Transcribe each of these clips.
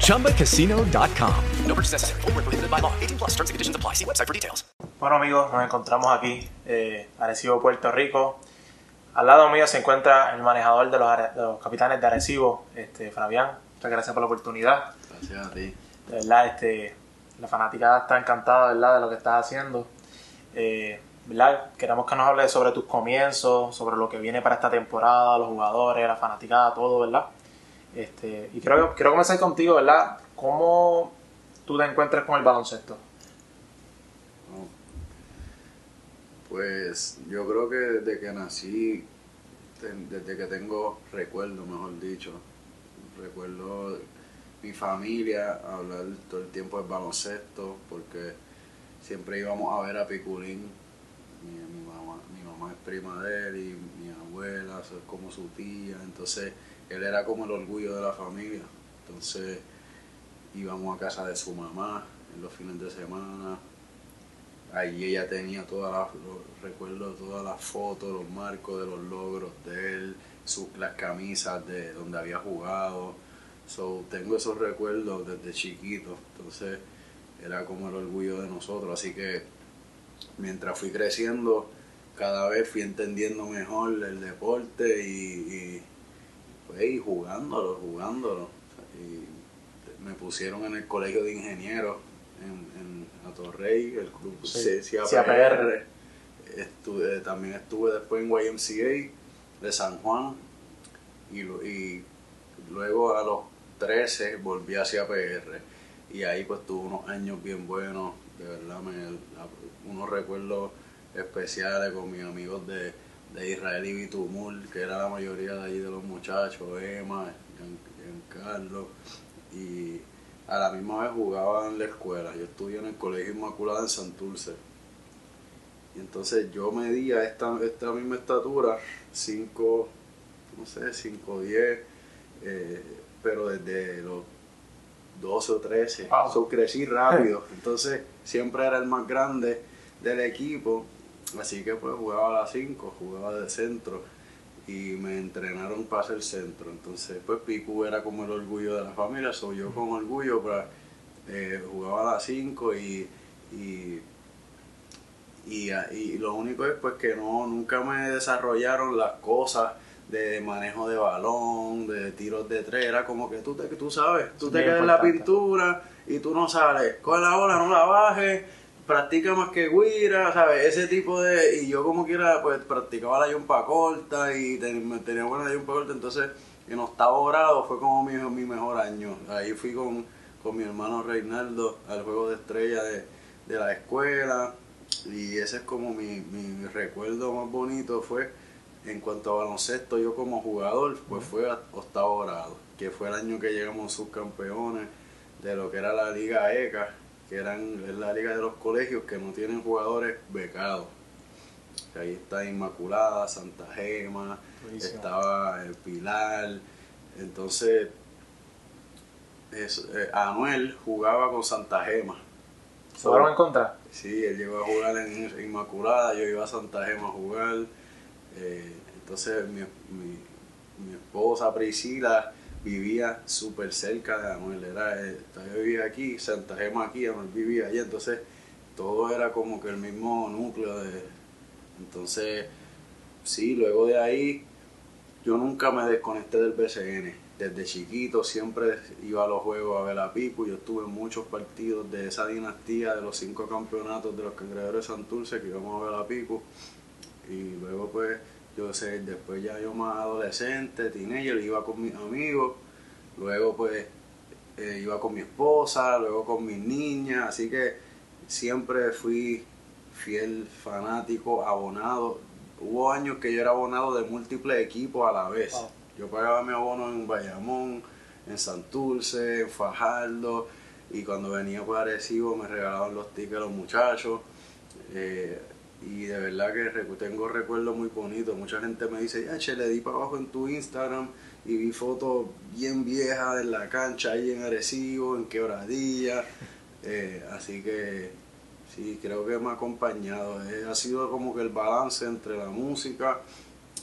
ChumbaCasino.com. No purchase necessary. Void where prohibited by law. 18 plus terms and conditions apply. See website for details. Bueno amigos, nos encontramos aquí, eh, Arecibo, Puerto Rico. Al lado mío se encuentra el manejador de los, Are- de los capitanes de Arecibo, este, Fabián. Muchas gracias por la oportunidad. Gracias a ti. De verdad, este, la fanaticada está encantada ¿verdad? de lo que estás haciendo. Eh, ¿verdad? Queremos que nos hables sobre tus comienzos, sobre lo que viene para esta temporada, los jugadores, la fanaticada, todo, ¿verdad? Este, y quiero, quiero comenzar contigo, ¿verdad? ¿Cómo tú te encuentras con el baloncesto? Pues yo creo que desde que nací, desde que tengo recuerdo, mejor dicho, recuerdo mi familia hablar todo el tiempo del baloncesto, porque siempre íbamos a ver a Piculín. Mi mamá, mi mamá es prima de él y mi abuela es como su tía, entonces él era como el orgullo de la familia. Entonces íbamos a casa de su mamá en los fines de semana, Ahí ella tenía todas los recuerdos, todas las fotos, los marcos de los logros de él, su- las camisas de donde había jugado. So, tengo esos recuerdos desde chiquito. Entonces era como el orgullo de nosotros. Así que mientras fui creciendo, cada vez fui entendiendo mejor el deporte y, pues, y jugándolo, jugándolo. Y me pusieron en el colegio de ingenieros en, en Atorrey, el club Sí, CAPR. Estuve, también estuve después en YMCA de San Juan y, y luego a los 13 volví hacia PR y ahí pues tuve unos años bien buenos, de verdad, me, unos recuerdos especiales con mis amigos de, de Israel y Bitumul, que era la mayoría de allí de los muchachos, Emma, Gian- Giancarlo, y a la misma vez jugaba en la escuela. Yo estudié en el Colegio Inmaculada en Santurce. Y entonces yo medía esta, esta misma estatura, 5, no sé, 5, 10, eh, pero desde los 12 o 13. Wow. So, crecí rápido. Entonces siempre era el más grande del equipo. Así que pues jugaba a las 5, jugaba de centro y me entrenaron para ser centro. Entonces, pues Piku era como el orgullo de la familia, soy yo con orgullo, pues, eh, jugaba a las 5 y, y, y, lo único es pues que no, nunca me desarrollaron las cosas de manejo de balón, de tiros de tres, era como que tú, te, tú sabes, tú te quedas en la pintura y tú no sales, con la bola, no la bajes, practica más que guira, ¿sabes? Ese tipo de... Y yo como quiera, pues practicaba la yumpa corta y ten- tenía buena yumpa corta, entonces en octavo grado fue como mi, mi mejor año. Ahí fui con, con mi hermano Reinaldo al juego de estrella de, de la escuela y ese es como mi, mi recuerdo más bonito fue en cuanto a baloncesto yo como jugador pues fue a octavo grado que fue el año que llegamos subcampeones de lo que era la liga ECA que eran es la liga de los colegios que no tienen jugadores becados Que ahí está Inmaculada Santa Gema Buenísimo. estaba el Pilar entonces es- eh, Anuel jugaba con Santa Gema ¿Se fueron en contra? Sí, él llegó a jugar en Inmaculada, yo iba a Santa Gema a jugar. eh, entonces mi, mi, mi esposa Priscila vivía súper cerca de Anuel. Era, eh, yo vivía aquí, Santa Gema aquí, Anuel vivía allá. Entonces todo era como que el mismo núcleo de... Entonces, sí, luego de ahí yo nunca me desconecté del BCN. Desde chiquito siempre iba a los juegos a ver a Pipo. Yo estuve en muchos partidos de esa dinastía de los cinco campeonatos de los cangrejeros de Santurce que íbamos a ver a Pipo. Y luego pues yo sé, después ya yo más adolescente, teenager, iba con mis amigos. Luego pues eh, iba con mi esposa, luego con mis niñas. Así que siempre fui fiel, fanático, abonado. Hubo años que yo era abonado de múltiples equipos a la vez. Yo pagaba mi abono en Bayamón, en Santurce, en Fajardo, y cuando venía por Arecibo me regalaban los tickets los muchachos. Eh, y de verdad que tengo recuerdos muy bonitos. Mucha gente me dice, ya, che, le di para abajo en tu Instagram y vi fotos bien viejas en la cancha, ahí en Arecibo, en Quebradilla. Eh, así que sí, creo que me ha acompañado. Eh, ha sido como que el balance entre la música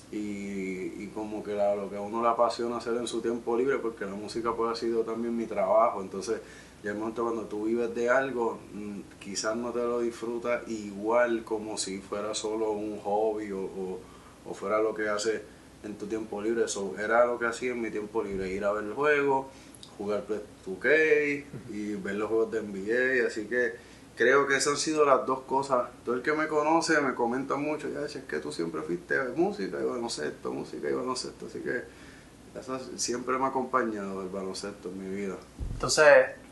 y, como que lo que a uno le apasiona hacer en su tiempo libre, porque la música pues ha sido también mi trabajo. Entonces, ya el momento cuando tú vives de algo, mm, quizás no te lo disfrutas igual como si fuera solo un hobby o, o, fuera lo que haces en tu tiempo libre. Eso era lo que hacía en mi tiempo libre, ir a ver el juego, jugar Play 2K y ver los juegos de NBA. Así que creo que esas han sido las dos cosas. Todo el que me conoce me comenta mucho, ya es que tú siempre fuiste música y baloncesto, música y baloncesto. Así que eso siempre me ha acompañado el baloncesto en mi vida. Entonces,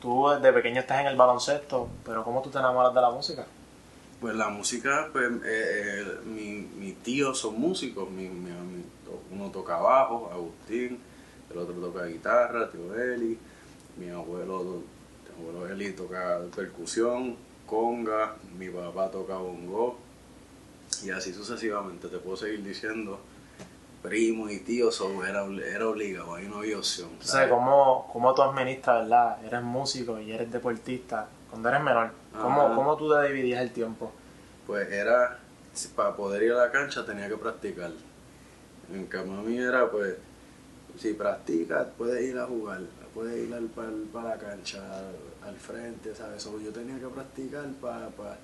tú desde pequeño estás en el baloncesto, pero ¿cómo tú te enamoras de la música? Pues la música, pues eh, eh, mi, mis tíos son músicos, mi, uno toca bajo, Agustín, el otro toca guitarra, tío Eli, mi abuelo, mi abuelo Eli toca percusión, conga, mi papá toca bongo, y así sucesivamente, te puedo seguir diciendo primo y tío, era, era obligado, ahí no había opción. ¿sabes? ¿cómo, ¿cómo tú administras, verdad? Eres músico y eres deportista. Cuando eres menor, ¿cómo, ¿cómo tú te dividías el tiempo? Pues era, para poder ir a la cancha tenía que practicar. En cambio a mí era, pues, si practicas, puedes ir a jugar, puedes ir al, para, la cancha, al, frente, ¿sabes? yo tenía que practicar para... para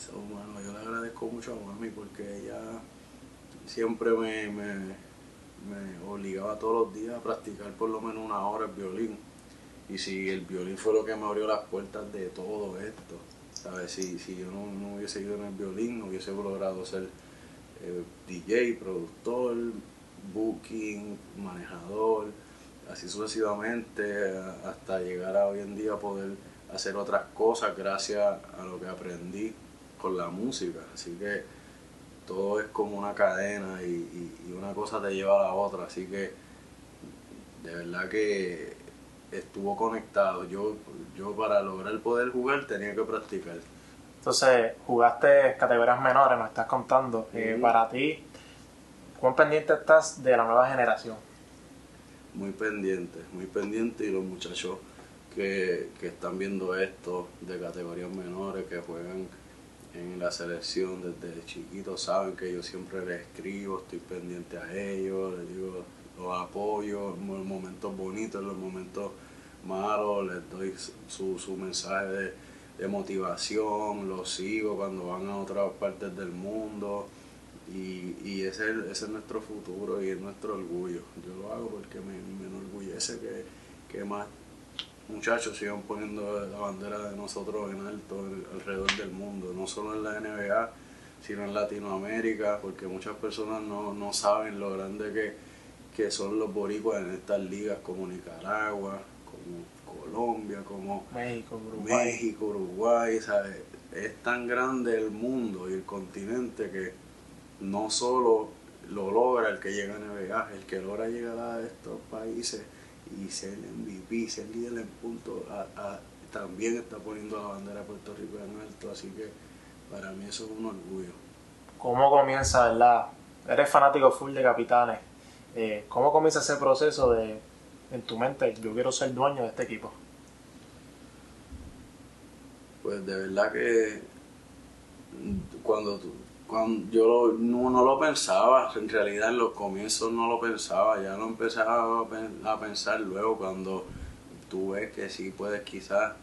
yo le agradezco mucho a mami porque ella siempre me, me, obligaba todos los días a practicar por lo menos una hora el violín. Y si el violín fue lo que me abrió las puertas de todo esto, ¿sabes? Si, si yo no, hubiese ido en el violín, no hubiese logrado ser eh, DJ, productor, booking, manejador, así sucesivamente, hasta llegar a hoy en día poder hacer otras cosas gracias a lo que aprendí con la música. Así que como una cadena y, una cosa te lleva a la otra, así que de verdad que estuvo conectado. Yo, yo para lograr poder jugar tenía que practicar. Entonces, jugaste categorías menores, me estás contando. Eh, para ti, ¿cuán pendiente estás de la nueva generación? Muy pendiente, muy pendiente y los muchachos que, que están viendo esto de categorías menores, que juegan en la selección desde chiquito saben que yo siempre les escribo, estoy pendiente a ellos, les digo, los apoyo en los momentos bonitos, en los momentos malos, les doy su, su mensaje de, de, motivación, los sigo cuando van a otras partes del mundo y, y ese, ese, es nuestro futuro y es nuestro orgullo. Yo lo hago porque me, me enorgullece que, que más muchachos sigan poniendo la bandera de nosotros en alto alrededor del mundo, no solo en la NBA, sino en Latinoamérica, porque muchas personas no, saben lo grande que, que, son los boricuas en estas ligas como Nicaragua, como Colombia, como México, Uruguay. México, Uruguay Es tan grande el mundo y el continente que no solo lo logra el que llega a NBA, el que logra llegar a estos países y ser MVP, ser líder en punto, también está poniendo la bandera de Puerto Rico en alto, así que para mí eso es un orgullo. ¿Cómo comienza, verdad? Eres fanático full de capitanes. Eh, ¿Cómo comienza ese proceso de, en tu mente, yo quiero ser dueño de este equipo? Pues de verdad que cuando tú, cuando yo no, no, lo pensaba, en realidad en los comienzos no lo pensaba, ya lo empezaba a pensar luego cuando tú ves que sí puedes quizás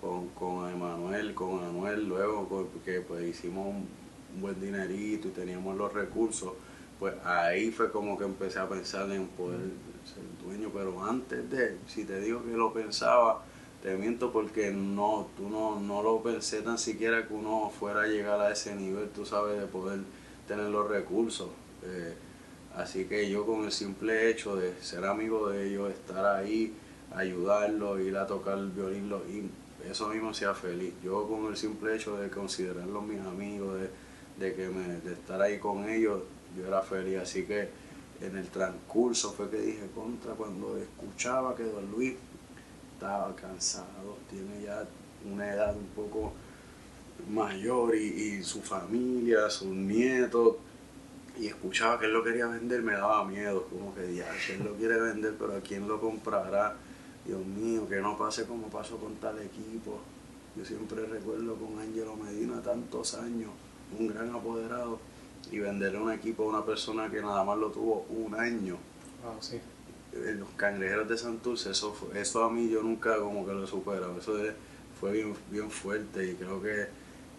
con, con Emanuel, con Anuel luego, porque pues hicimos un, buen dinerito y teníamos los recursos, pues ahí fue como que empecé a pensar en poder ser dueño, pero antes de, si te digo que lo pensaba, te miento porque no, tú no, no lo pensé tan siquiera que uno fuera a llegar a ese nivel, tú sabes, de poder tener los recursos. Eh, así que yo con el simple hecho de ser amigo de ellos, estar ahí, ayudarlos, ir a tocar el violín, y eso a mí me hacía feliz. Yo con el simple hecho de considerarlos mis amigos, de, de, que me, de estar ahí con ellos, yo era feliz. Así que en el transcurso fue que dije contra cuando escuchaba que Don Luis estaba cansado, tiene ya una edad un poco mayor y, su familia, sus nietos, y escuchaba que él lo quería vender, me daba miedo, como que ya, si él lo quiere vender, pero ¿a quién lo comprará? Dios mío, que no pase como pasó con tal equipo. Yo siempre recuerdo con Angelo Medina tantos años, un gran apoderado, y venderle un equipo a una persona que nada más lo tuvo un año. Wow, sí. Eh, Los cangrejeros de Santurce, eso, eso a mí yo nunca como que lo he superado. Eso es- fue bien, bien fuerte y creo que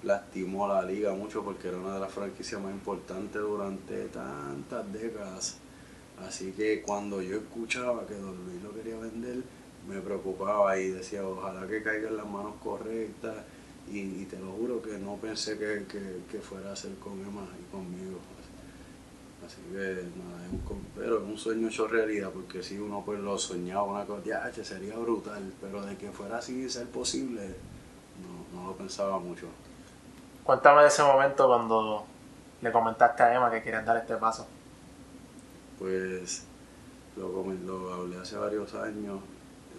lastimó a la liga mucho porque era una de las franquicias más importantes durante tantas décadas. Así que cuando yo escuchaba que Don Luis lo quería vender, me preocupaba y decía, ojalá que caiga en las manos correctas. Y, y te lo juro que no pensé que, que- que fuera a ser con Emma y conmigo. Así que nada, es un, pero es un sueño hecho realidad, porque si uno pues lo soñaba, una cosa, ya, sería brutal, pero de que fuera así ser posible, no, no lo pensaba mucho. Cuéntame de ese momento cuando le comentaste a Emma que querías dar este paso. Pues lo, lo hablé hace varios años,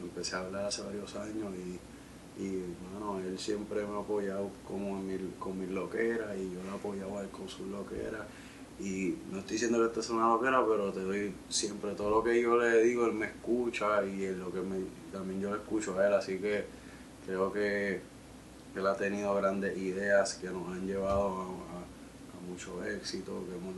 empecé a hablar hace varios años y, y bueno, él siempre me ha apoyado como en mi- con mis loqueras y yo lo apoyaba a él con sus loqueras. Y no estoy diciendo que esto es una loquera, pero te doy siempre todo lo que yo le digo, él me escucha y él lo que me, también yo le escucho a él, así que creo que él ha tenido grandes ideas que nos han llevado a, mucho éxito, que hemos,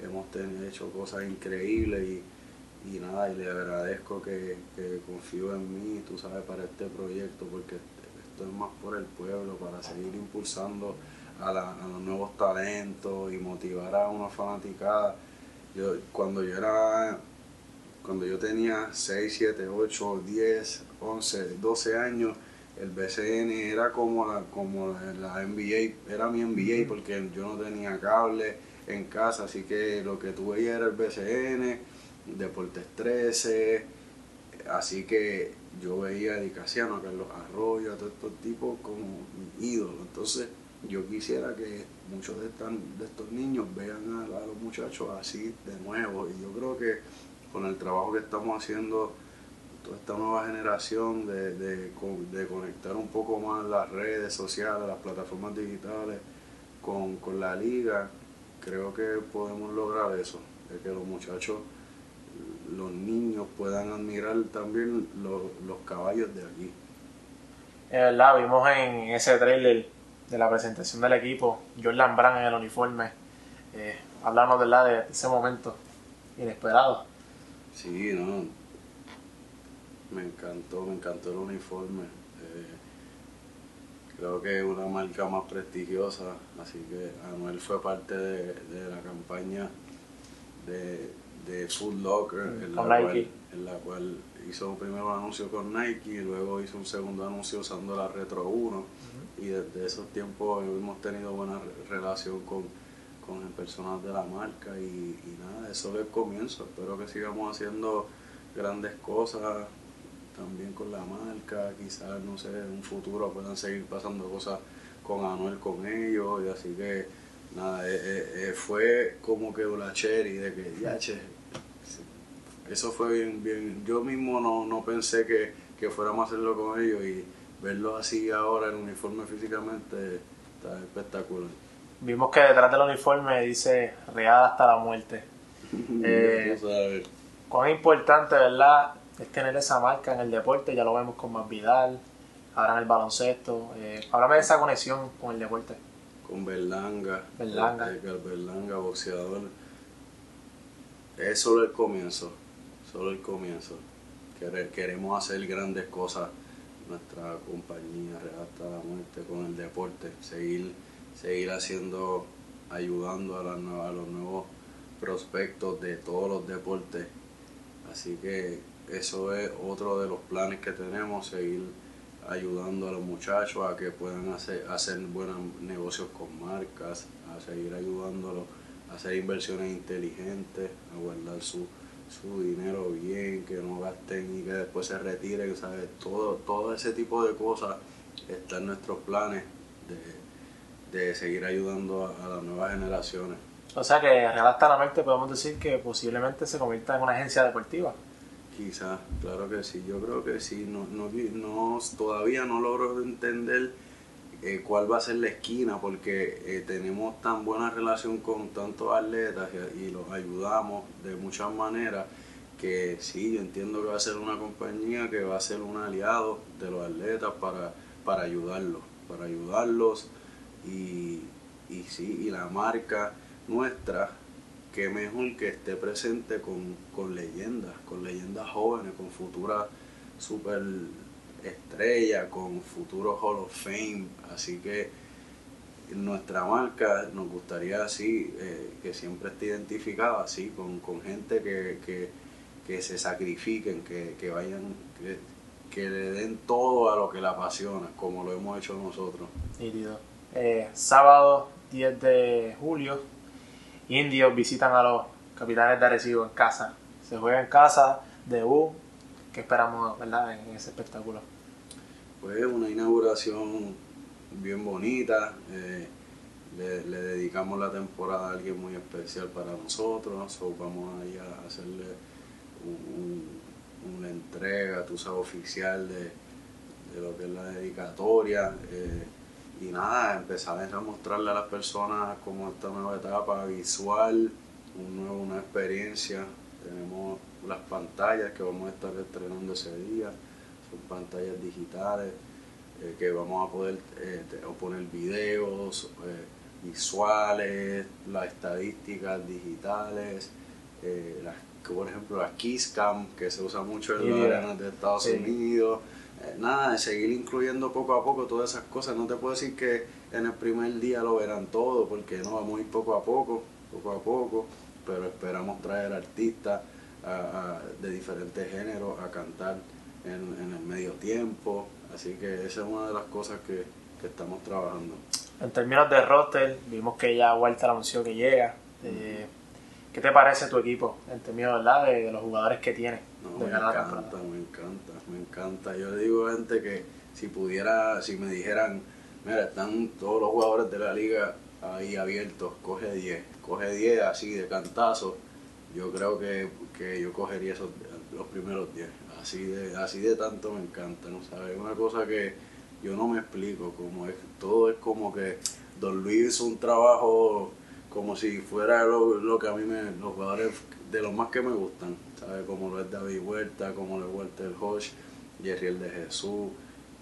hemos tenido, hecho cosas increíbles y, y nada, y le agradezco que, que confío en mí, tú sabes, para este proyecto, porque esto es más por el pueblo, para seguir impulsando a, la- a los nuevos talentos y motivar a una fanaticada. Yo, cuando yo era, cuando yo tenía 6, 7, 8, 10, 11, 12 años, el BCN era como la, como la NBA, era mi NBA porque yo no tenía cable en casa, así que lo que tú veías era el BCN, Deportes 13, así que yo veía a Dicasiano, a Carlos Arroyo, a todos estos tipos como mi ídolo. Entonces yo quisiera que muchos de, estan- de estos niños vean a, los muchachos así de nuevo. Y yo creo que con el trabajo que estamos haciendo, toda esta nueva generación de, de, de conectar un poco más las redes sociales, las plataformas digitales con, con la liga, creo que podemos lograr eso, de que los muchachos los niños puedan admirar también los, los caballos de aquí. Es verdad, vimos en ese trailer de la presentación del equipo, Jordan Brand en el uniforme. Eh, hablarnos ¿verdad? de ese momento inesperado. Sí, no. Me encantó, me encantó el uniforme. Eh, creo que es una marca más prestigiosa, así que Anuel fue parte de, de la campaña de, de Foot Locker, Mm, en, la cual, en la cual hizo un anuncio con Nike y luego hizo un segundo anuncio usando la Retro 1. Y desde esos tiempos hemos tenido buena re- relación con, con personas de la marca y, nada, eso es el comienzo. Espero que sigamos haciendo grandes cosas también con la marca, quizás, no sé, en un futuro puedan seguir pasando cosas con Anuel con ellos y así que nada, eh, eh, eh, fue como que una cherry de que ya che, eso fue bien, bien, yo mismo no, no pensé que, que fuéramos a hacerlo con ellos y verlo así ahora en uniforme físicamente está espectacular. Vimos que detrás del uniforme dice Real hasta la muerte. Eh. Cuán importante, ¿verdad? Es tener esa marca en el deporte, ya lo vemos con Más Vidal, ahora en el baloncesto. Eh, háblame de esa conexión con el deporte. con Berlanga, Berlanga. Edgar Berlanga, boxeador. Es solo el comienzo, solo el comienzo. Quere- Queremos hacer grandes cosas, nuestra compañía Real la muerte con el deporte, seguir, seguir haciendo, ayudando a, nuevas- a los nuevos prospectos de todos los deportes. Así que eso es otro de los planes que tenemos, seguir ayudando a los muchachos a que puedan hacer, hacer buenos negocios con marcas, a seguir ayudándolos a hacer inversiones inteligentes, a guardar su, su dinero bien, que no gasten y que después se retiren, ¿sabes? Todo, todo ese tipo de cosas está en nuestros planes de, de seguir ayudando a, a las nuevas generaciones. O sea que Real hasta la muerte podemos decir que posiblemente se convierta en una agencia deportiva. Quizás, claro que sí, yo creo que sí, no, no, no, todavía no logro entender eh, cuál va a ser la esquina, porque eh, tenemos tan buena relación con tantos atletas y, los ayudamos de muchas maneras que sí, yo entiendo que va a ser una compañía que va a ser un aliado de los atletas para, para ayudarlos, para ayudarlos y, y sí, y la marca nuestra, que mejor que esté presente con, con leyendas, con leyendas jóvenes, con futuras super estrellas, con futuros Hall of Fame, así que nuestra marca nos gustaría así, eh, que siempre esté identificada así, con, con gente que, que que se sacrifiquen, que, que vayan, que, le den todo a lo que la apasiona, como lo hemos hecho nosotros. Eh, sábado 10 de julio, indios visitan a los capitanes de Arecibo en casa. Se juega en casa, debut. ¿Qué esperamos en ese espectáculo? Pues una inauguración bien bonita. Eh, le, dedicamos la temporada a alguien muy especial para nosotros. So, vamos a ir a hacerle un, una entrega, tú sabes, oficial de, de, lo que es la dedicatoria. Eh, y nada, empezar a mostrarle a las personas como esta nueva etapa visual, un nuevo, una experiencia. Tenemos las pantallas que vamos a estar estrenando ese día, son pantallas digitales eh, que vamos a poder eh, poner videos, eh, visuales, las estadísticas digitales, las que por ejemplo la Kiss Cam, que se usa mucho en las arenas de Estados sí. Unidos. Eh, nada, de seguir incluyendo poco a poco todas esas cosas. No te puedo decir que en el primer día lo verán todo, porque no, vamos a ir poco a poco, poco a poco, pero esperamos traer artistas a, a, de diferentes géneros a cantar en, en, el medio tiempo. Así que esa es una de las cosas que, que estamos trabajando. En términos de roster, vimos que ya Walter anunció que llega. Eh, ¿Qué te parece tu equipo en términos ¿verdad? De, de los jugadores que tiene? No, me encanta, me encanta, me encanta. Yo le digo a gente que si pudiera, si me dijeran, mira, están todos los jugadores de la liga ahí abiertos, coge 10, coge 10 así de cantazo, yo creo que, que yo cogería esos, los primeros 10. Así de, así de tanto me encanta, ¿no sabes? Una cosa que yo no me explico, como es, todo es como que Don Luis hizo un trabajo como si fuera lo, lo, que a mí me, los jugadores de los más que me gustan, ¿sabes? Como lo es David Huerta, como lo es Walter Hodge, Jerriel de Jesús,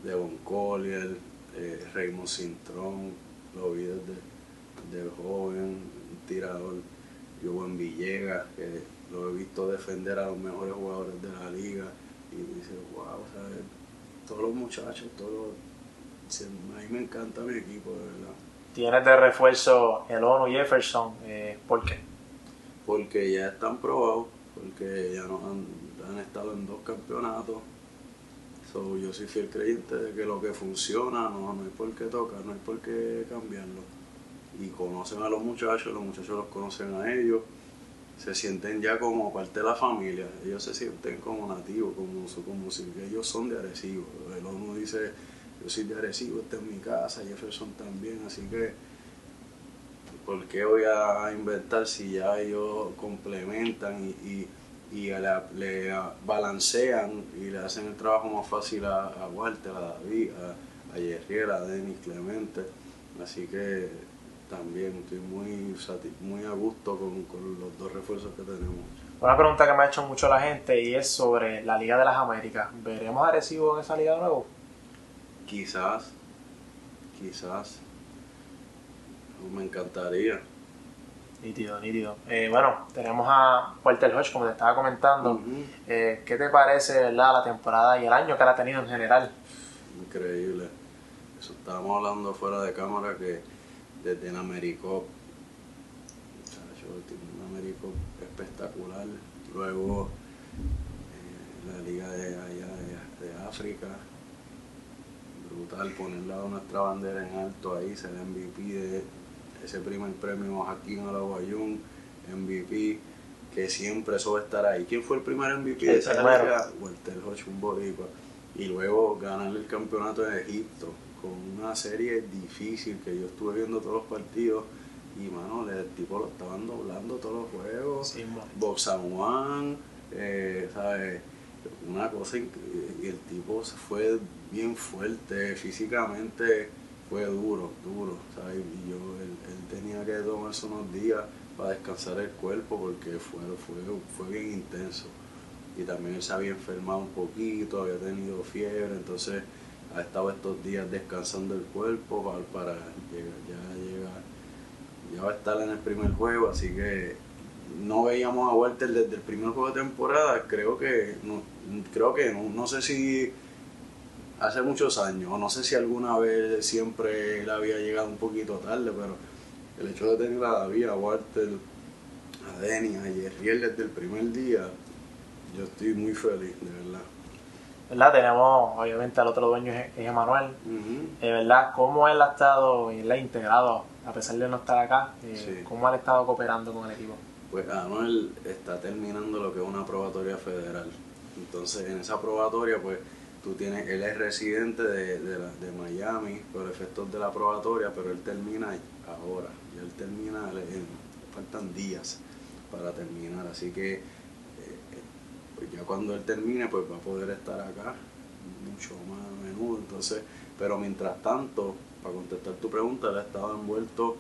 Devon Collier, eh, Raymond Cintrón, lo vi desde joven, tirador, Joven Villegas, que lo he visto defender a los mejores jugadores de la liga, y dice, wow, ¿sabes? Todos los muchachos, todos los, a mí me encanta mi equipo, de verdad tienes de refuerzo el ONU Jefferson, eh, ¿por qué? Porque ya están probados, porque ya nos han, han estado en dos campeonatos. So, yo soy fiel creyente de que lo que funciona no, no hay por qué tocar, no hay por qué cambiarlo. Y conocen a los muchachos, los muchachos los conocen a ellos, se sienten ya como parte de la familia, ellos se sienten como nativos, como, como si ellos son de Arecibo. El ONU dice yo soy de Arecibo, esta es mi casa, Jefferson también, así que ¿por qué voy a inventar si ya ellos complementan y, y, y le, balancean y le hacen el trabajo más fácil a, Walter, a David, a, a Yerriel, a Denis Clemente, así que también estoy muy, muy a gusto con, con los dos refuerzos que tenemos. Una pregunta que me ha hecho mucho la gente y es sobre la Liga de las Américas. ¿Veremos a Arecibo en esa liga de nuevo? Quizás, quizás. Me encantaría. Nítido, nítido. Eh, bueno, tenemos a Walter Hodge, como te estaba comentando. Uh -huh. eh, ¿Qué te parece ¿verdad? la temporada y el año que la ha tenido en general? Increíble. Eso estábamos hablando fuera de cámara que desde en Americop, un Americop espectacular. Luego eh, la liga de allá de, de África, brutal ponerla nuestra bandera en alto ahí, ser MVP de ese primer premio Joaquín Alaguayún, MVP, que siempre eso va a estar ahí. ¿Quién fue el primer MVP de esa liga? Walter Hodge, un boricua. Y luego ganar el campeonato de Egipto con una serie difícil que yo estuve viendo todos los partidos y mano, el tipo lo estaban doblando todos los juegos. Sí, Boxan One, eh, ¿sabes? Una cosa y el tipo se fue bien fuerte físicamente fue duro, duro, ¿sabes? Y yo, él, él tenía que tomarse unos días para descansar el cuerpo porque fue, fue, fue bien intenso. Y también él se había enfermado un poquito, había tenido fiebre, entonces ha estado estos días descansando el cuerpo para, llegar, ya llegar, ya va a estar en el primer juego, así que no veíamos a Walter desde el primer juego de temporada, creo que no, creo que no, no sé si hace muchos años, no sé si alguna vez siempre él había llegado un poquito tarde, pero el hecho de tener a David, a Walter, a Denny, a Jerriel desde el primer día, yo estoy muy feliz, de verdad. ¿Verdad? Tenemos, obviamente, al otro dueño es Emanuel. Ujú. Eh, ¿Verdad? ¿Cómo él ha estado él ha integrado, a pesar de no estar acá? eh, Sí. ¿Cómo él ha estado cooperando con el equipo? Pues Anuel está terminando lo que es una probatoria federal. Entonces, en esa probatoria, pues tú tienes, él es residente de, de, la- de Miami por efectos de la probatoria, pero él termina ahora. Y él termina, le- en- faltan días para terminar. Así que, eh, pues ya cuando él termine, pues va a poder estar acá mucho más a menudo. Entonces, pero mientras tanto, para contestar tu pregunta, él ha estado envuelto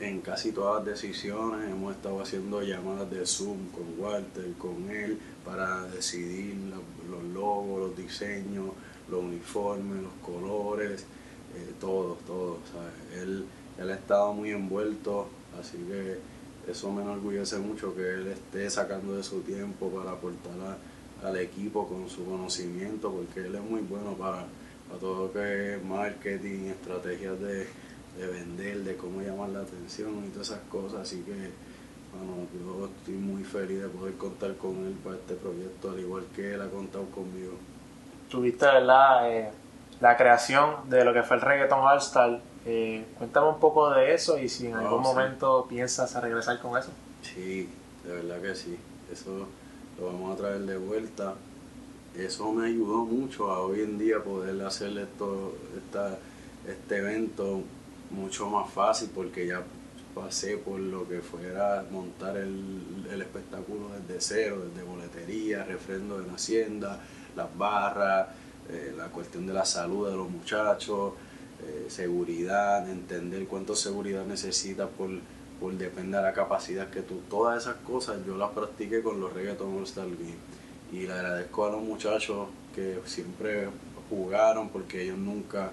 en casi todas las decisiones. Hemos estado haciendo llamadas de Zoom con Walter, con él, para decidir los logos, los diseños, los uniformes, los colores, eh, todo, todo. ¿sabes? Él, él ha estado muy envuelto, así que eso me enorgullece mucho que él esté sacando de su tiempo para aportar al equipo con su conocimiento, porque él es muy bueno para, para todo lo que es marketing, estrategias de, de vender, de cómo llamar la atención y todas esas cosas. Así que, bueno, yo estoy muy feliz de poder contar con él para este proyecto, al igual que él ha contado conmigo. Tuviste, ¿verdad? Eh, la creación de lo que fue el Reggaeton All Star. Eh, cuéntame un poco de eso y si en Oh, algún sí. momento piensas a regresar con eso. Sí, de verdad que sí. Eso lo vamos a traer de vuelta. Eso me ayudó mucho a hoy en día poder hacer esto, esta, este evento mucho más fácil porque ya pasé por lo que fuera montar el, el espectáculo desde cero, desde boletería, refrendo en Hacienda, las barras, eh, la cuestión de la salud de los muchachos, eh, seguridad, entender cuánto seguridad necesitas por, por depende de la capacidad que tú, todas esas cosas yo las practiqué con los reggaeton All Star y le agradezco a los muchachos que siempre jugaron porque ellos nunca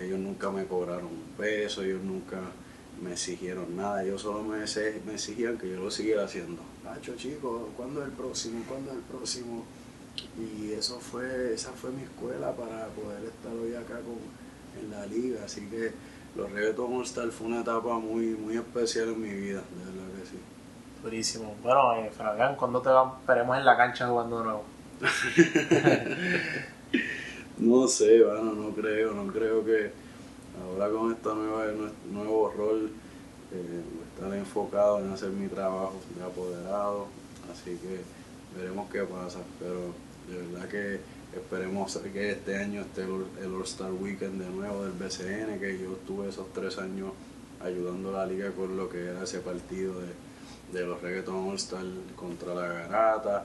ellos nunca me cobraron un peso, ellos nunca me exigieron nada, ellos solo me, exigían que yo lo siguiera haciendo. Nacho, chicos, ¿cuándo es el próximo? ¿Cuándo el próximo? Y eso fue, esa fue mi escuela para poder estar hoy acá con, en la liga, así que los Reggaeton All Star fue una etapa muy, muy especial en mi vida, de verdad que sí. Durísimo. Bueno, eh, Fabián, ¿cuándo te veremos en la cancha jugando de nuevo? No sé, bueno, no creo, no creo que ahora con este nueva, nuevo rol eh, estar enfocado en hacer mi trabajo de apoderado, así que veremos qué pasa, pero de verdad que esperemos que este año esté el All-Star Weekend de nuevo del BCN, que yo estuve esos tres años ayudando a la liga con lo que era ese partido de, de los Reggaeton All-Star contra la Garata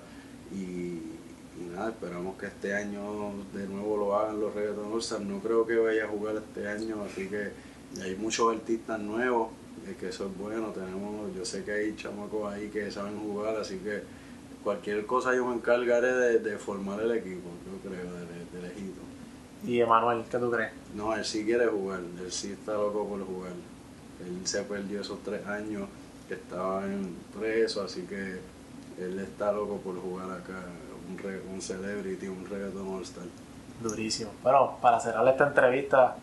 y, y nada, esperamos que este año de nuevo lo hagan los Reggaeton All-Star. No creo que vaya a jugar este año, así que hay muchos artistas nuevos, eh, que eso es bueno. Tenemos, yo sé que hay chamacos ahí que saben jugar, así que cualquier cosa yo me encargaré de, de formar el equipo, yo creo, de, de, de lejito. Y Emanuel, ¿qué tú crees? No, él sí quiere jugar, él sí está loco por jugar. Él se perdió esos tres años que estaba en preso, así que él está loco por jugar acá, un, re- un celebrity, un reggaeton all star. Durísimo. Bueno, para cerrar esta entrevista,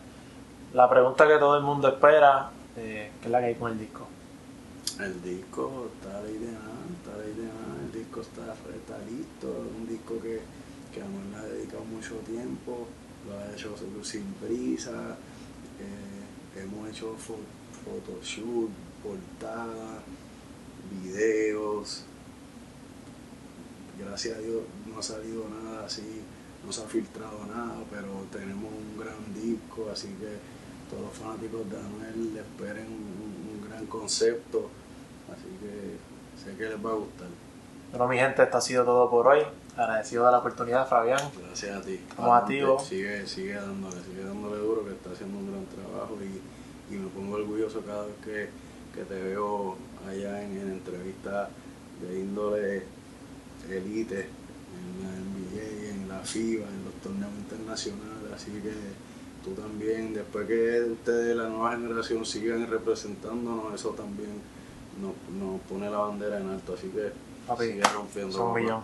la pregunta que todo el mundo espera, eh, ¿qué es la que hay con el disco? El disco está la idea, está la idea, el disco está, está listo, un disco que, que Anuel le ha dedicado mucho tiempo, lo ha hecho sin prisa, eh, hemos hecho fo- photoshoot, portada, videos, gracias a Dios no ha salido nada así, no se ha filtrado nada, pero tenemos un gran disco, así que todos los fanáticos de Anuel esperen un gran concepto, así que sé que les va a gustar. Bueno, mi gente, esto ha sido todo por hoy. Agradecido de la oportunidad, Fabián. Gracias a ti. Estamos activos. Sigue, sigue dándole, sigue dándole duro porque está haciendo un gran trabajo y, y me pongo orgulloso cada vez que, que te veo allá en, en entrevistas de índole elite, en la NBA, en la FIBA, en los torneos internacionales, así que tú también, después que ustedes, la nueva generación, sigan representándonos, eso también nos, nos pone la bandera en alto, así que sigue rompiendo.